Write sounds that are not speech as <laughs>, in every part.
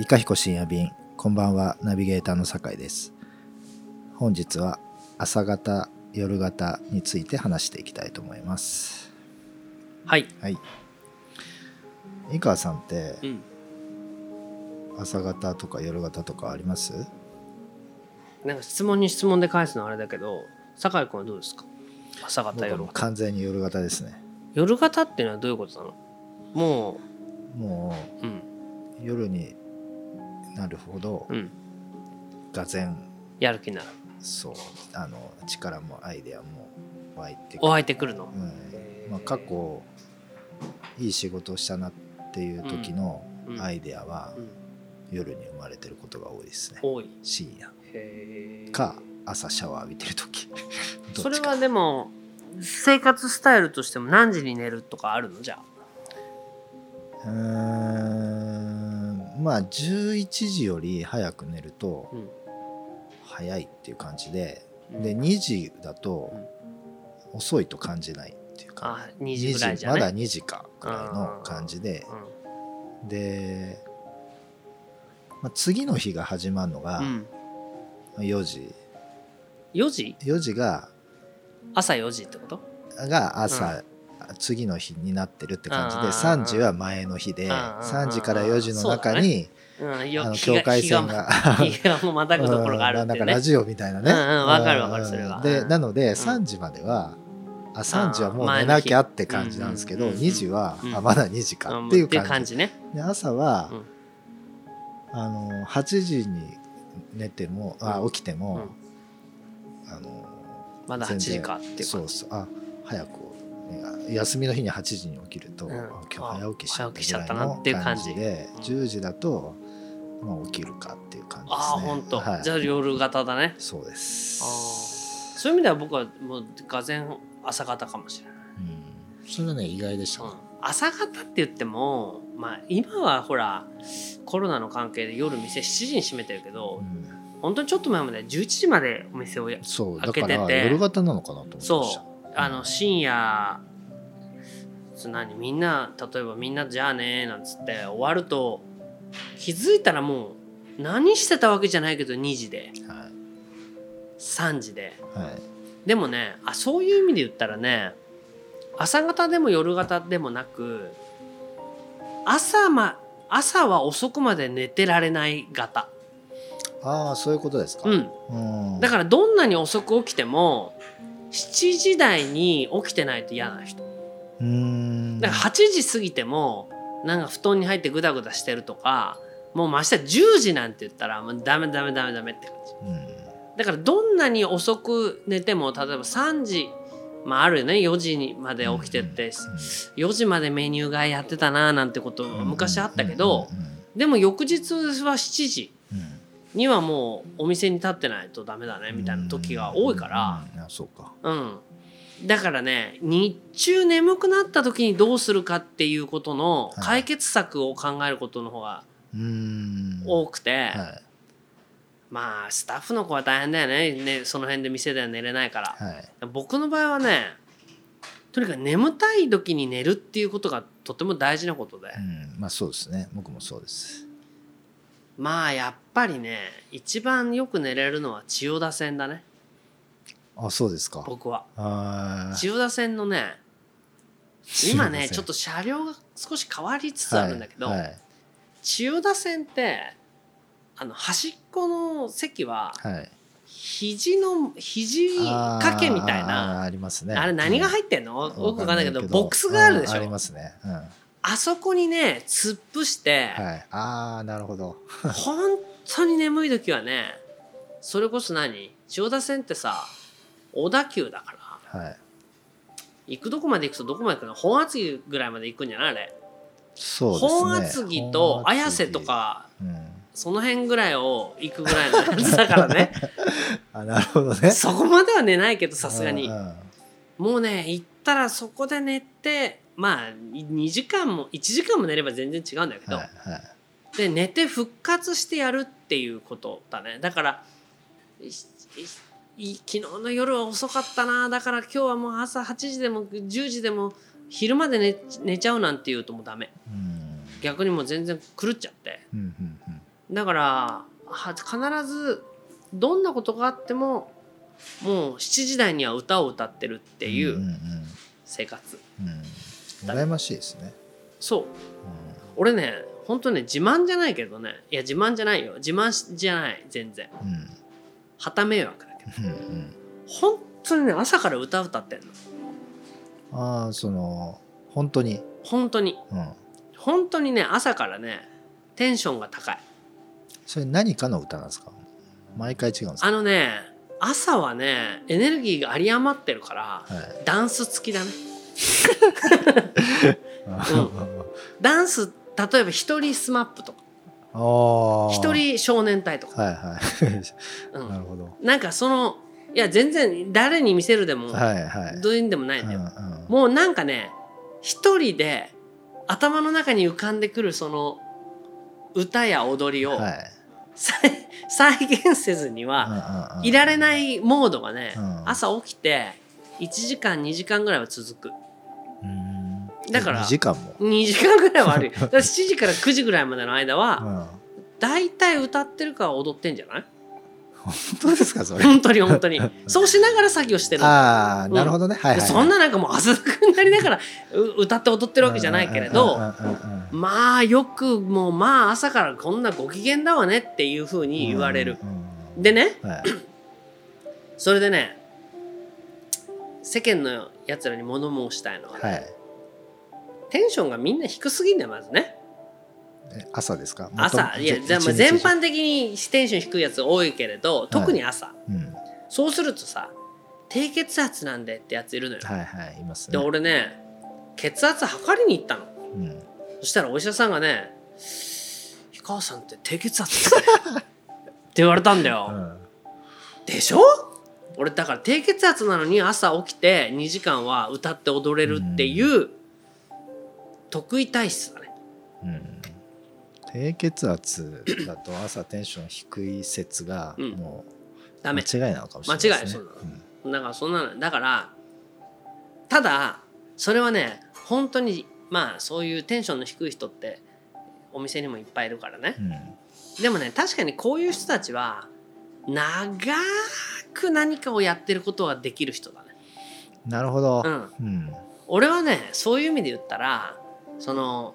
いかひこ深夜便こんばんはナビゲーターの酒井です本日は朝方夜型について話していきたいと思いますはい。はい井川さんってうん。朝方とか夜型とかあります？なんか質問に質問で返すのはあれだけど、酒井君はどうですか？朝方夜型。完全に夜型ですね夜型っていうのはどういうことなの？ももう、うん。う夜になるほど。うん。がぜん。やる気になる。そう。あの力もアイデアも湧いてくる。お相手くるの？うん。まあ、過去いい仕事をしたなっていう時のうん。アイデアはうん。夜に生まれてることが多いですね。多い。深夜。か朝シャワー浴びてる時。<laughs> それはでも、生活スタイルとしても何時に寝るとかあるの？じゃあ。うーんまあ11時より早く寝るとうん。早いっていう感じでうんで2時だと遅いと感じないっていうかあ、2時ぐらいじゃね？まだ2時かぐらいの感じでで、まあ、次の日が始まるのがうん。うん。4時4時？4時が朝4時ってこと？が朝、次の日になってるって感じでうん3時は前の日でうん3時から4時の中に、あの境界線が <laughs> またぐところがあるうんっていうね。なんかラジオみたいなね。わかるわかるそれは。でうん。なので3時までは、あ3時はもう寝なきゃって感じなんですけど、前の日。2時は、うん。あまだ2時かうんっていう感じ,、ね。で朝は、うん。あの8時に寝てもあ起きても、あのまだ8時かっていうそう。そうあ早くね休みの日に8時に起きると、うん。あ今日早起きしちゃったなっていう感じ。でうん10時だと、まあ、起きるかっていう感じですね。ああ、本当。はい、じゃあ夜型だね。そうです。そういう意味では僕はもうがぜん朝型かもしれない。うん、それはね意外でした。ね、うん。朝方って言っても、まあ今はほらコロナの関係で夜店7時に閉めてるけど、うん。本当にちょっと前まで11時までお店をやそうだ開けてて。から夜型なのかなと思ってまそう。あの深夜そう何みんな例えばみんなじゃあねなんつって終わると気づいたらもう何してたわけじゃないけど2時で。は3時で。い、はい、でもねあそういう意味で言ったらね朝方でも夜型でもなく朝,、ま、朝は遅くまで寝てられない型、ああそういうことですか、うん、うん。だからどんなに遅く起きても7時台に起きてないと嫌な人うーんだから8時過ぎてもなんか布団に入ってグダグダしてるとかもうまして10時なんて言ったらもうダメダメダメダメって感じ。うん。だからどんなに遅く寝ても例えば3時まああるよね4時にまで起きてって。4時までメニューがやってたななんてこと昔あったけどでも翌日は7時にはもうお店に立ってないとダメだねみたいな時が多いから。うんだからね日中眠くなった時にどうするかっていうことのはい。解決策を考えることの方が多くて、はい。まあスタッフの子は大変だよね。ねその辺で店では寝れないから、はい。僕の場合はねとにかく眠たい時に寝るっていうことがとても大事なことで、うん。まあそうですね。僕もそうです。まあやっぱりね一番よく寝れるのは千代田線だねあそうですか。僕は。あ千代田線のね今ねちょっと車両が少し変わりつつあるんだけど、はい千代田線ってあの端っこの席ははい。はい肘の肘掛けみたいなありますね。あれ何が入ってんの、よくわかんないけどボックスががあるでしょ、ありますね。うん。はあそこにね突っ伏して、い。ああなるほど。本当に眠い時はねそれこそ何？千代田線ってさ小田急だから。はい。行くどこまで行くとどこまで行くの？本厚木ぐらいまで行くんじゃない？あれ、そうですね。本厚木と綾瀬とかうん。その辺ぐらいを行くぐらいのやつだからね。<laughs> あなるほどね。そこまでは寝ないけどさすがに。うんうん。もうね行ったらそこで寝てまあ2時間も1時間も寝れば全然違うんだけど、はいはい。で寝て復活してやるっていうことだね。だから昨日の夜は遅かったな。だから今日はもう朝8時でも10時でも昼まで寝寝ちゃうなんて言うともうダメ。うん。逆にもう全然狂っちゃって。うんうんうん。だからは必ずどんなことがあってももう7時台には歌を歌ってるっていうんうんう生活、うんうん。羨ましいですね、そう。う俺ね本当ね自慢じゃないけどね。いや自慢じゃないよ。自慢しじゃない全然。ん。うん旗迷惑うんうん。本当にね朝から歌歌ってんの。ああその本当に、本当に。うん、本当にね朝からねテンションが高い。それ何かの歌なんですか？毎回違うんですか？あのね朝はねエネルギーが有り余ってるからはい。ダンス付きだね。あ <laughs> ダンス例えば一人 SMAP とか。あ一人少年隊とか、はいはい。うん。なるほど。なんかそのいや全然誰に見せるでも、はいはい。どういうんでもないんだよ、うんうん。もうなんかね一人で頭の中に浮かんでくるその歌や踊りをはい。再,、再現せずには、いられないモードがね、うん。朝起きて1時間2時間ぐらいは続く。うんだから2時間も、2時間ぐらいはあるよ。<laughs> だから7時から9時ぐらいまでの間うはん、大体歌ってるか踊ってんじゃない？本当ですかそれ？本当に本当に。<laughs> そうしながら作業してるああなるほどね、はいそんななんかもう汗だくになりながらう歌って踊ってるわけじゃないけれどまあよくもうまあ朝からこんなご機嫌だわねっていうふうに言われる。でねはい。それでね世間のやつらに物申したいのはね、はいテンションがみんな低すぎんだよまずね。え朝ですか？朝。いや全般的にテンション低いやつ多いけれど特に朝、うん。そうするとさ低血圧なんでってやついるのよ、はいはいいますでね俺ね血圧測りに行ったの。うん。そしたらお医者さんがね「氷川さんって低血圧ですね」<laughs> って言われたんだよ、うん。でしょ？俺だから低血圧なのに朝起きて2時間は歌って踊れるっていう得意体質だね。うん。低血圧だと朝テンション低い説がうん。もダメ。う間違いなのかもしれないね。間違いそうなのだからそんなの。だからただそれはね本当にまあそういうテンションの低い人ってお店にもいっぱいいるからね。うん。でもね確かにこういう人たちは長く何かをやってることができる人だね。なるほど。うん。うん。俺はねそういう意味で言ったらその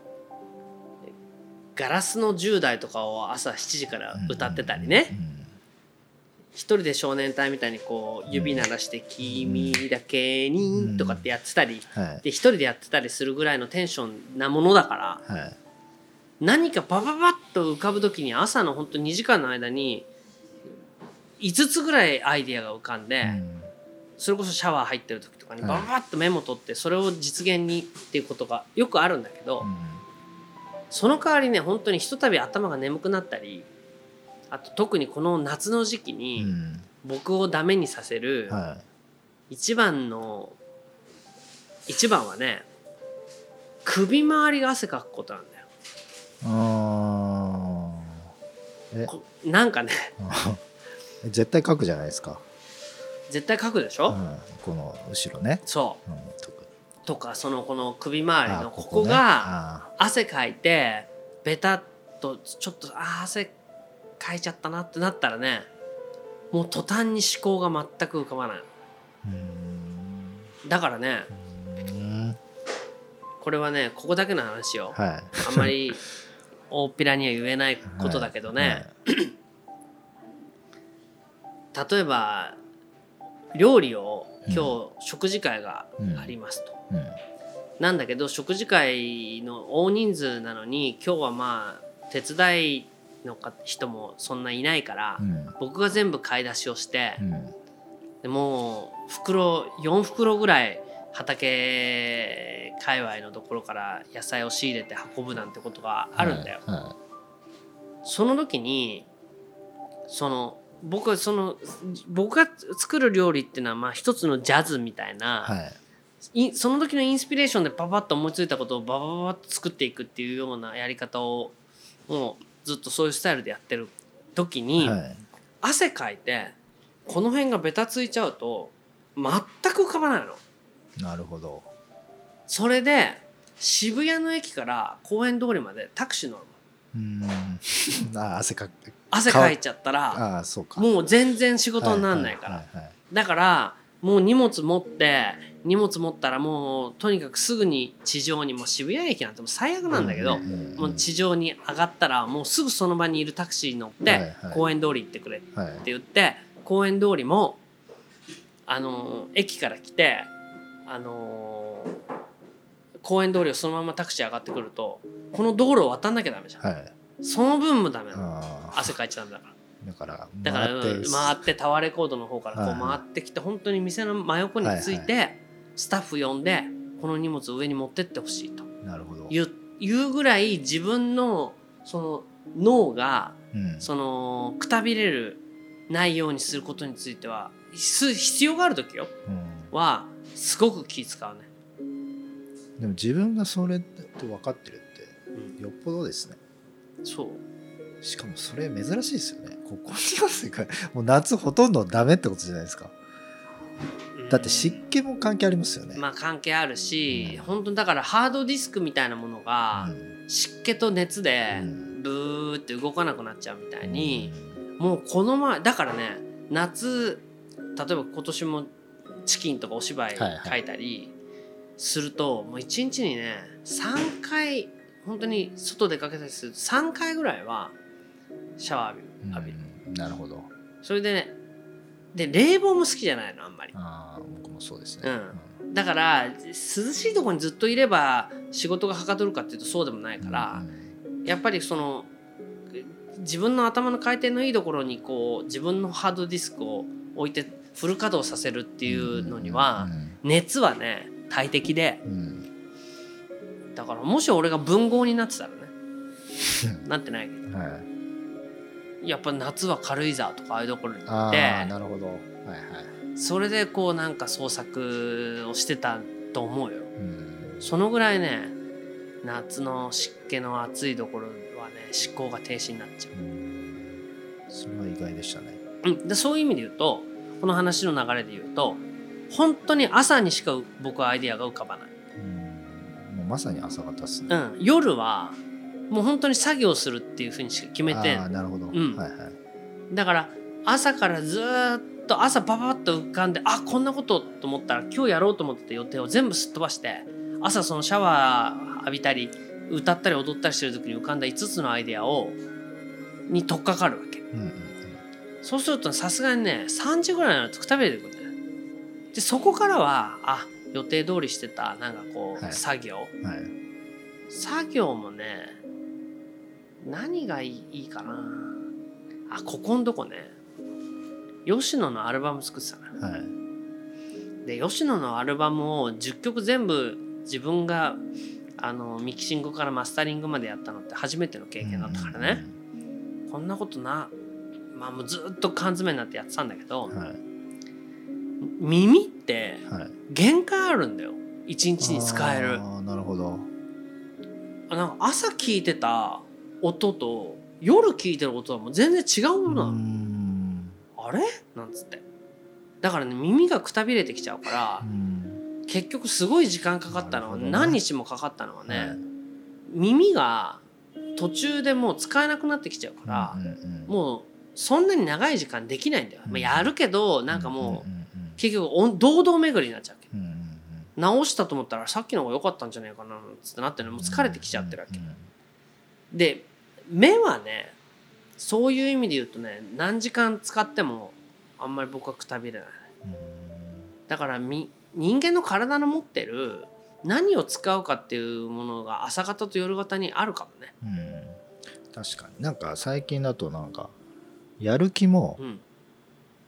ガラスの10代とかを朝7時から歌ってたりね、一人で少年隊みたいにこう指鳴らして「君だけに」とかってやってたり。うん。はい。で一人でやってたりするぐらいのテンションなものだからはい。何かパパパッと浮かぶ時に朝のほんと2時間の間に5つぐらいアイディアが浮かんで、うん。それこそシャワー入ってる時とかにはい。バババッとメモ取ってそれを実現にっていうことがよくあるんだけど、うん。その代わりね本当にひとたび頭が眠くなったりあと特にこの夏の時期うにん。僕をダメにさせるは一番の一番はね首周りが汗かくことなんだよ。いあなんかね。<laughs> 絶対書くじゃないですか、絶対かくでしょ、うん、この後ろね、そう。ん、とかそのこの首周りあのここね。があ汗かいてベタっとちょっとあー汗かいちゃったなってなったらねもう途端に思考が全く浮かばないだからねこれはねここだけの話よ。はい。あんまり大っぴらには言えないことだけどね、例えば料理を今日食事会がありますと、はいうん。なんだけど食事会の大人数なのに今日はまあ手伝いのか人もそんないないから、うん。僕が全部買い出しをしてう、ん。でもう袋4袋ぐらい畑界隈のところから野菜を仕入れて運ぶなんてことがあるんだよ。はい。はその時にその僕はその僕が作る料理っていうのはまあ一つのジャズみたいな、いはい。いその時のインスピレーションでパパッと思いついたことをババババッと作っていくっていうようなやり方をもうずっとそういうスタイルでやってる時に、はい。汗かいてこの辺がベタついちゃうと全く浮かばないの。なるほど。それで渋谷の駅から公園通りまでタクシー乗るのうん。あ汗かく。汗かいちゃったらああそうか。もう全然仕事になんないから、はいはいはいだからもう荷物持って荷物持ったらもうとにかくすぐに地上にもう渋谷駅なんてもう最悪なんだけど、うんうんうんもう地上に上がったらもうすぐその場にいるタクシーに乗って、はいはい。公園通り行ってくれってはい言って公園通りもあのー駅から来てあのー公園通りをそのままタクシー上がってくるとこの道路を渡んなきゃダメじゃん、はい。その分もダメなの。汗かいちゃうんだから。だからだから回ってタワーレコードの方からこうはい。はい回ってきて本当に店の真横についてスタッフ呼んでこの荷物を上に持ってってほしいと。なるほど。言うぐらい自分のその脳がうん。そのくたびれるないようにすることについてはす必要がある時よ。うん。はすごく気使うね。でも自分がそれと分かってるっうん。てよっぽどですね。そう。しかもそれ珍しいですよね。ここに汗かいもう夏ほとんどダメってことじゃないですか。うん。だって湿気も関係ありますよね、まあ関係あるしうん。本当にだからハードディスクみたいなものがうん。湿気と熱でうん。ブーって動かなくなっちゃうみたいにもうこの前だからね夏例えば今年もチキンとかお芝居はいはい。書いたりすると、もう一日にね3回本当に外出かけたりすると3回ぐらいはシャワー浴びる。なるほど。それでねで冷房も好きじゃないのあんまり。ああ僕もそうですね、うん。だから涼しいところにずっといれば仕事がはかどるかっていうとそうでもないから、やっぱりその自分の頭の回転のいいところにこう自分のハードディスクを置いてフル稼働させるっていうのには熱はね大敵で。うん。うんだからもし俺が文豪になってたらね。<laughs> なってない。けうんはい。どやっぱ夏は軽井沢とかああいうところに行あって。あなるほど。はいはい。それでこうなんか創作をしてたと思うよ。うん。そのぐらいね夏の湿気の暑いところはね思考が停止になっちゃう。うん。それは意外でしたね。うん、でそういう意味で言うとこの話の流れで言うと本当に朝にしか僕はアイデアが浮かばない、うん。もうまさに朝方っすね、うん、夜はもう本当に作業するっていうふうにしか決めてなるほど、ん。はいはい。だから朝からずーっと朝パパッと浮かんであこんなことと思ったら今日やろうと思ってた予定を全部すっ飛ばして朝そのシャワー浴びたり歌ったり踊ったりしてる時に浮かんだ5つのアイデアをに取っかかるわけ。うんうんそうするとさすがにね3時ぐらいになるとくたびれてくるでそこからはあ予定通りしてたなんかこう、はい。作業。うんはい。作業もね何がいいかな。あここんとこね。吉野のアルバム作ってたのよはい。で吉野のアルバムを10曲全部自分があのミキシングからマスタリングまでやったのって初めての経験だったからね、こんなことなまあもうずっと缶詰になってやってたんだけど、うんはい耳ってはい。限界あるんだよ。一日に使える。ああなるほど。あなんか朝聞いてた音と夜聞いてる音はもう全然違うものなの、ん。あれ？なんつって。だからね耳がくたびれてきちゃうからうん。結局すごい時間かかったのは、ね。何日もかかったのはね、はい。耳が途中でもう使えなくなってきちゃうから、うんうんうん。もうそんなに長い時間できないんだよ、まあ、やるけどなんかもう、結局おん堂々巡りになっちゃうわけ。うんうんうん。直したと思ったらさっきの方が良かったんじゃないかなつってなってるのもう疲れてきちゃってるわけ。うんうんで目はねそういう意味で言うとね何時間使ってもあんまり僕はくたびれない。だからみ人間の体の持ってる何を使うかっていうものが朝方と夜方にあるかもね。うんうん。確かに。なんか最近だとなんかやる気もうん。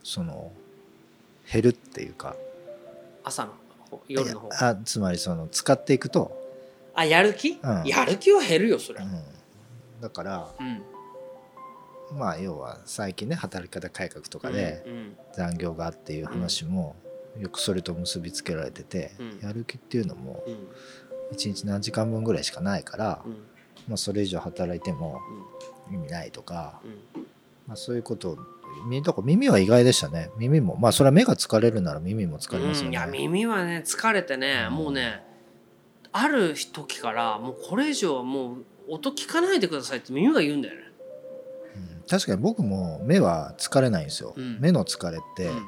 その減るっていうか。朝の方夜の方。あつまりその使っていくと、あやる気、うん。やる気は減るよそれうん。だからうん。まあ要は最近ね働き方改革とかでうん残業がっていう話もよくそれと結びつけられてて、うん。やる気っていうのもうん。1日何時間分ぐらいしかないから、うん。まあ、それ以上働いても意味ないとか、うん。まあ、そういうことみだから耳は意外でしたね。耳もまあそれは目が疲れるなら耳も疲れますよね、うん、いや耳はね疲れてね、もうねある時からもうこれ以上はもう音聞かないでくださいって耳が言うんだよね。うん、確かに僕も目は疲れないんですよ、うん。目の疲れって、うん。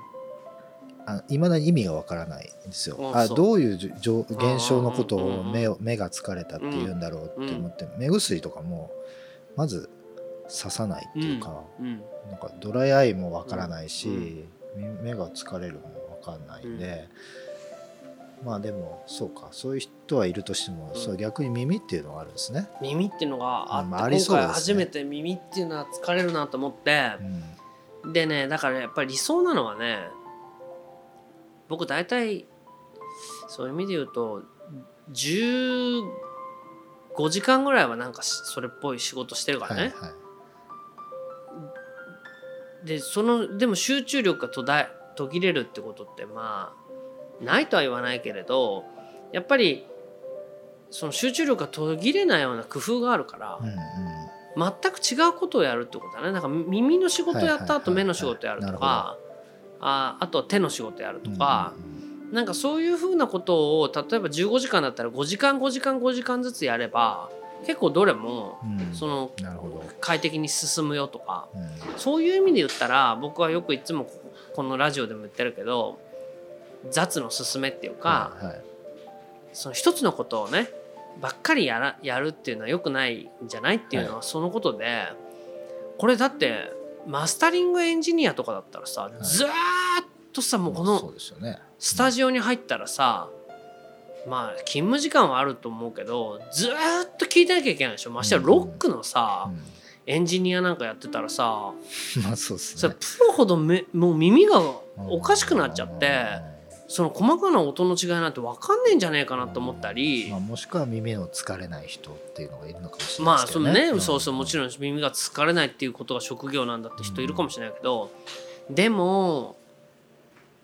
いまだに意味がわからないんですよ。あどういう現象のことをうんうんうん目を目が疲れたって言うんだろうって思って、目薬とかもまず刺さないっていうか、うんなんかドライアイもわからないし、うんみ目が疲れるもわかんないんで、まあでもそうかそういう人はいるとしても、うん。そう逆に耳っていうのがあるんですね。耳っていうのがあって、うんまあありそう今回初めて耳っていうのは疲れるなと思って。う、ん。でねだからやっぱり理想なのはね僕大体そういう意味で言うと15時間ぐらいはなんかしそれっぽい仕事してるからね、はいはいでそのでも集中力が途絶え途切れるってことってまあないとは言わないけれどやっぱりその集中力が途切れないような工夫があるから、うんうん。全く違うことをやるってことだね。なんか耳の仕事やった後目の仕事やるとかああと手の仕事やるとか、うんなんかそういうふうなことを例えば15時間だったら5時間5時間5時間ずつやれば結構どれもその快適に進むよとかうん。そういう意味で言ったら僕はよくいつもここのラジオでも言ってるけど雑の進めっていうか、その一つのことをねばっかりやらやるっていうのは良くないんじゃないっていうのはそのことで、これだってマスタリングエンジニアとかだったらさ、い。ずーっとさもうこのスタジオに入ったらさ、まあ勤務時間はあると思うけどずーっと聞いてなきゃいけないでしょ。ましてやロックのさ、エンジニアなんかやってたらさうん <laughs> まあそうですね。それプロほどめもう耳がおかしくなっちゃって。その細かな音の違いなんて分かんねえんじゃねえかなと思ったり、まあ、もしくは耳の疲れない人っていうのがいるのかもしれまあないですけどそのね、ね。そうそうもちろん耳が疲れないっていうことが職業なんだって人いるかもしれないけど、でも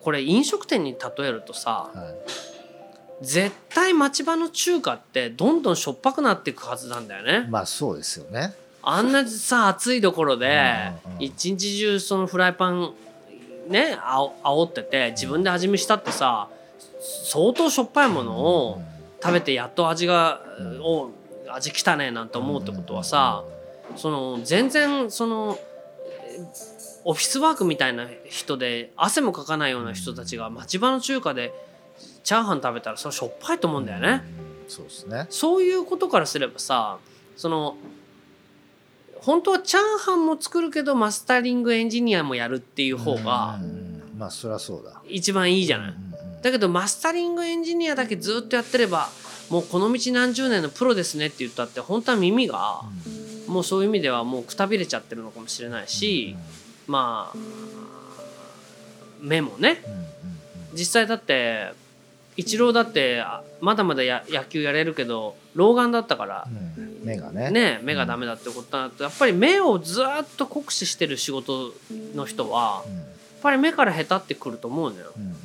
これ飲食店に例えるとさ。はい絶対町場の中華ってどんどんしょっぱくなっていくはずなんだよね。まあそうですよね。あんなさ暑いところで一日中そのフライパンねあお煽ってて自分で味見したってさ相当しょっぱいものを食べてやっと味が、うんお味きたねなんて思うってことはさ、その全然そのえオフィスワークみたいな人で汗もかかないような人たちが町場の中華でチャーハン食べたらそれしょっぱいと思うんだよね。うんそうですね。そういうことからすればさその本当はチャーハンも作るけどマスタリングエンジニアもやるっていう方がまあそりゃそうだ。一番いいじゃない。だけどマスタリングエンジニアだけずっとやってればもうこの道何十年のプロですねって言ったって本当は耳がもうそういう意味ではもうくたびれちゃってるのかもしれないしまあ目もね実際だってイチローだってあまだまだや野球やれるけど老眼だったから。うん。うん目がね。ね目がダメだってことになるとやっぱり目をずっと酷使してる仕事の人はうん。やっぱり目から下手ってくると思うのよ。うんうん。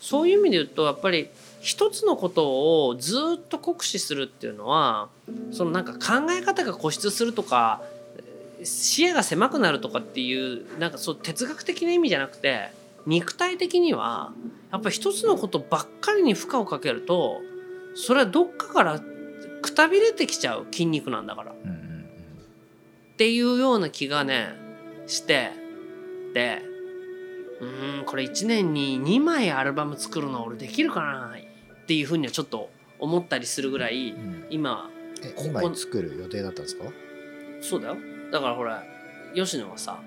そういう意味で言うとやっぱり一つのことをずっと酷使するっていうのはそのなんか考え方が固執するとかえー視野が狭くなるとかっていうなんかそう哲学的な意味じゃなくて肉体的にはやっぱり一つのことばっかりに負荷をかけるとそれはどっかからくたびれてきちゃう筋肉なんだから。っうんうん。ていうような気がねしてでうーんこれ1年に2枚アルバム作るの俺できるかなっていうふうにはちょっと思ったりするぐらい今えここ今作る予定だったんですか？そうだよ。だからほら吉野はさ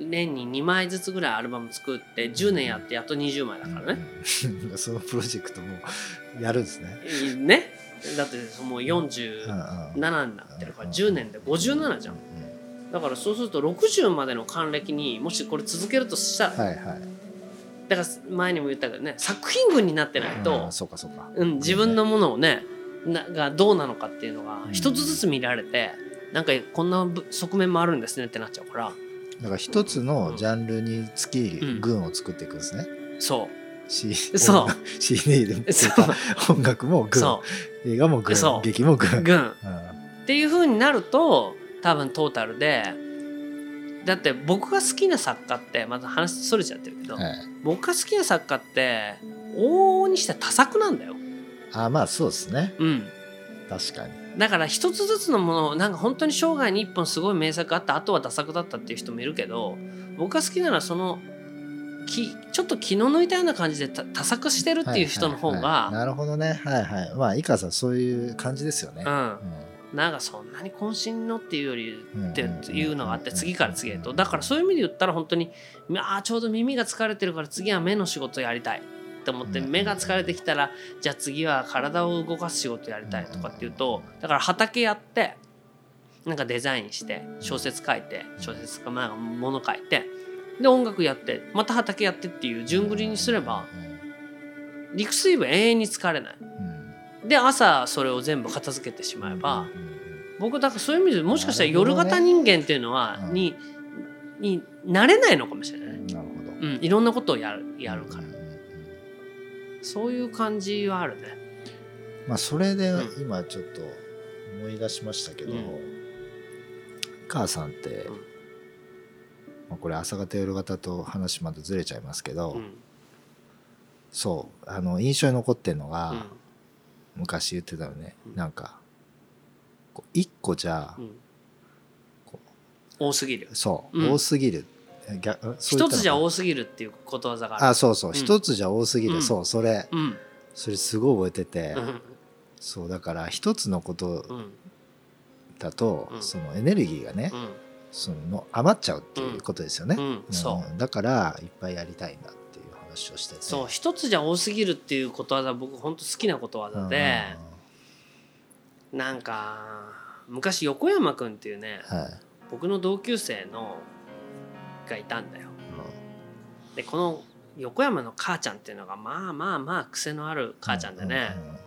年に2枚ずつぐらいアルバム作って10年やってやっと20枚だからね。うん <laughs> うんそのプロジェクトもやるんですね。ねだってもううん47うんになってるから10年で57じゃん。うんだからそうすると60までの還暦にもしこれ続けるとしたらはいはい。だから前にも言ったけどね作品群になってないとうかそうか。うん、自分のものをねながどうなのかっていうのがうん一つずつ見られて、なんかこんなぶ側面もあるんですねってなっちゃうからだから一つのジャンルにつきうん群を作っていくんですね。そ C そう。<laughs> CD でも音楽も群、映画も群そ、う。劇も群。う群うん。っていう風になると多分トータルでだって僕が好きな作家ってまた話それちゃってるけど、はい、僕が好きな作家って往々にして多作なんだよ。あまあそうですね。うん、確かにだから一つずつのものなんか本当に生涯に一本すごい名作あってあとは多作だったっていう人もいるけど僕が好きなのはそのきちょっと気の抜いたような感じで多多作してるっていう人の方はいはいはい。がなるほどね。はいはい。まあ井川さんそういう感じですよね、うん。なんかそんなに渾身のっていうよりっていうのがあって次から次へと。だからそういう意味で言ったら本当にああちょうど耳が疲れてるから次は目の仕事やりたいって思ってうん。目が疲れてきたらじゃあ次は体を動かす仕事やりたいとかっていうとだから畑やってなんかデザインして小説書いて小説かまあ物書いてで音楽やってまた畑やってっていう順繰りにすれば陸水部永遠に疲れない。で朝それを全部片付けてしまえば。うん僕だからそういう意味でもしかしたら夜型人間っていうのは、うん。にになれないのかもしれない、うんいろんなことをやるやるから、そういう感じはあるね。まあそれでうん。今ちょっと思い出しましたけど、うん。母さんって、うん。まあ、これ朝方夜型と話またずれちゃいますけど、うん。そうあの印象に残ってるのが、うん。昔言ってたよね、うん。なんか一個じゃ、多すぎる。そう、うん。多すぎる一つじゃ多すぎるっていうことわざがある。あそうそう。うん。一、つじゃ多すぎる、うん。そうそれ。うん。それすごい覚えてて、うん。そうだから一つのことうん。だと、うん。そのエネルギーがね、うん。その余っちゃうっていうことですよね、うん。そううん。だからいっぱいやりたいんだっていう話をしてて。そう。一つじゃ多すぎるっていうことわざ僕本当好きなことわざで、なんか昔横山君っていうねうんはい、僕の同級生のがいたんだよ。でこの横山の母ちゃんっていうのがまあまあまあ癖のある母ちゃんでね、うんうんうん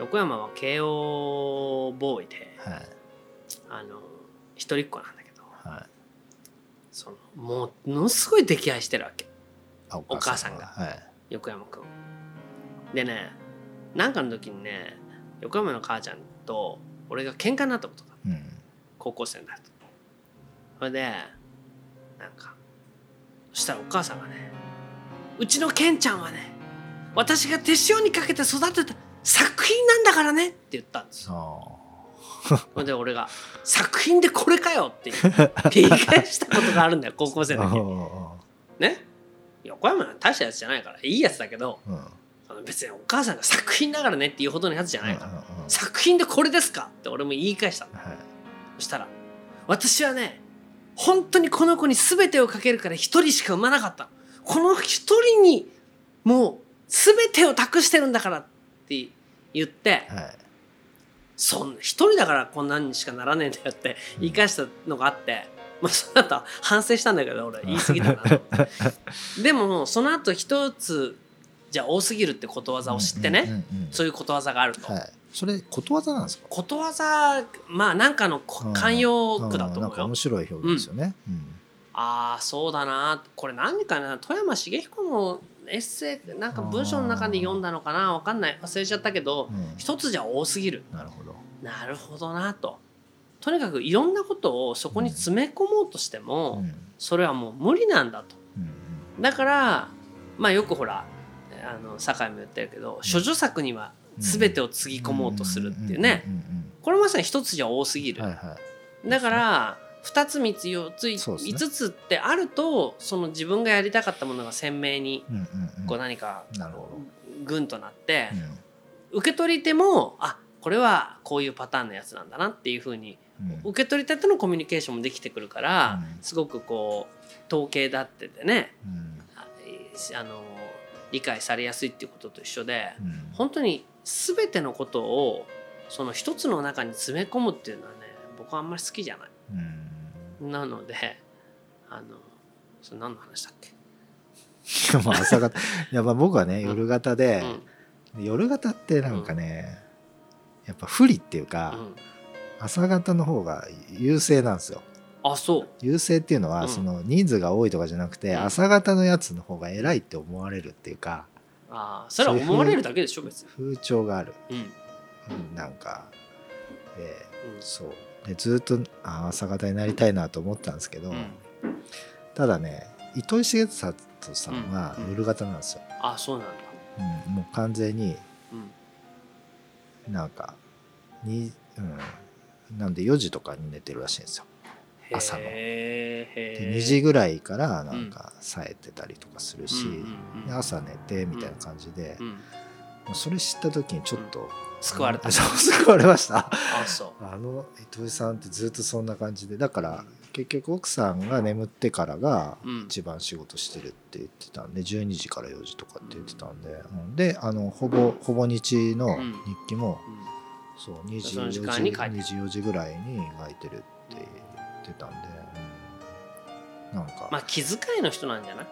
横山は慶応ボーイではい。あの一人っ子なんだけどはい。そのものすごい溺愛してるわけ。あおお母さんが。ははい。横山君でねなんかの時にね横山の母ちゃんと俺が喧嘩になったことがうん。高校生になると。それでなんか。そしたらお母さんがね「うちのケンちゃんはね私が手塩にかけて育てた作品なんだからね」って言ったんです。よあそれで俺が「作品でこれかよ」って言い返したことがあるんだよ高校生あの時。ね？横山は大したやつじゃないからいいやつだけどうん。別にお母さんが作品だからねっていうほどのやつじゃないから、うんうんうん。作品でこれですかって俺も言い返したの。はい。そしたら私はね本当にこの子に全てをかけるから一人しか産まなかった。この一人にもう全てを託してるんだからって言ってはい。そんな一人だからこんなにしかならねえんだよって言い返したのがあって、まあその後反省したんだけど俺言い過ぎたなでもその後一つじゃあ多すぎるってことわざを知ってね、うんうんうん。そういうことわざがあると、はいそれことわざなんですか？ことわざまあなんかのこうん慣用句だと思うよ。面白い表現ですよね。うん。ああそうだな。これ何かな富山茂彦のエッセイなんか文章の中で読んだのかなわかんない。忘れちゃったけど、うん。一つじゃ多すぎる。なるほど。なるほどなと。とにかくいろんなことをそこに詰め込もうとしても、うん。それはもう無理なんだと。うんだからまあよくほらあの酒井も言ってるけど処女作には全てをつぎ込もうとするっていうね。これまさに一つじゃ多すぎる、うんはいはい。だから2つ3つ4つそうですね。5つってあるとその自分がやりたかったものが鮮明にこう何かなるほグンとなってど受け取り手もあこれはこういうパターンのやつなんだなっていうふうに受け取り手とのコミュニケーションもできてくるからうん。すごくこう統計だっててねうん。ああの理解されやすいっていうことと一緒でうん。本当に全てのことをその一つの中に詰め込むっていうのはね僕はあんまり好きじゃない。うん。なのであのそれ何の話だっけ、<laughs> でも朝方。いやまあ僕はねうん。夜型でうん。夜型ってなんかねやっぱ不利っていううかん、朝型の方が優勢なんですよ。あそう。優勢っていうのうん。はその人数が多いとかじゃなくてうん。朝型のやつの方が偉いって思われるっていうかあそれは思われるだけでしょ別に。風潮がある。うん。うんなんかでうん。そう。でずっとあ朝方になりたいなと思ったんですけど、うん。ただね糸井重里さんは夜型なんですよ、あそうなんだ。うんもう完全にうん。なんかに、うん、なんで4時とかに寝てるらしいんですよ朝の。で2時ぐらいからなんか冴えてたりとかするし、うん朝寝てみたいな感じで、うん。それ知った時にちょっと、救われた。あそう <laughs> 救われました。あそう。あの糸井さんってずっとそんな感じで。だから結局奥さんが眠ってからがうん。一番仕事してるって言ってたんで12時から4時とかって言ってたんで、うん。であのほぼほぼ日の日記も、うん。そう2時その4時時間に書いてる。2時4時ぐらいに書いてるって言ってたんで、うんなんか、まあ気遣いの人なんじゃない？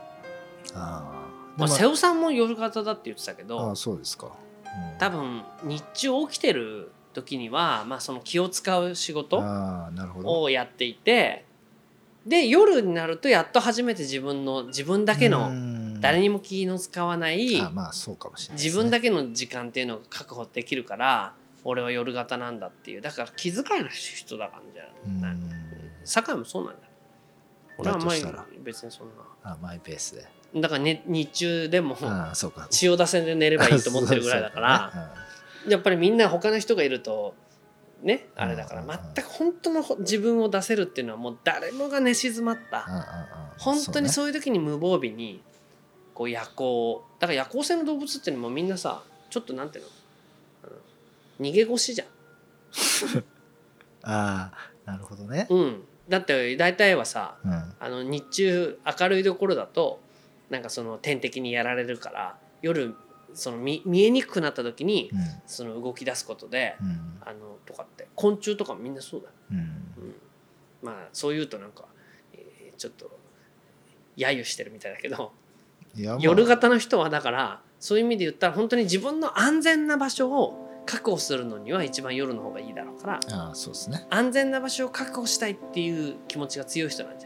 あーまあ、瀬尾さんも夜型だって言ってたけあどーそうですか、うん。多分日中起きてる時には、まあ、その気を使う仕事をやっていてで夜になるとやっと初めて自分の自分だけの誰ににも気の使わない自分だけの時間っていうのが確保できるから俺は夜型なんだっていう。だから気遣いの人だからじゃな。いうん酒井もそうなんだよ俺はあんまりだとしたら別にそんな。あマイペースで。だから、ね、日中でもああそうか。千代田線で寝ればいいと思ってるぐらいだからそうそうねやっぱりみんな他の人がいるとねあれだから全く本当の自分を出せるっていうのはもう誰もが寝静まった。本当にうそういう時に無防備にこう夜行だから夜行性の動物っていうのもみんなさちょっとなんていうの？逃げ腰じゃん。ね <laughs> ああなるほどね。うん、だって大体はさうん。あの日中明るいところだとなんかその天敵にやられるから夜その見見えにくくなった時にうん。その動き出すことでうん。あのとかって昆虫とかもみんなそうだまあそう言うとなんか、えーちょっと揶揄してるみたいだけどまあ。夜型の人はだからそういう意味で言ったら本当に自分の安全な場所を確保するのには一番夜の方がいいだろうから。ああそうですね。安全な場所を確保したいっていう気持ちが強い人なんじゃない？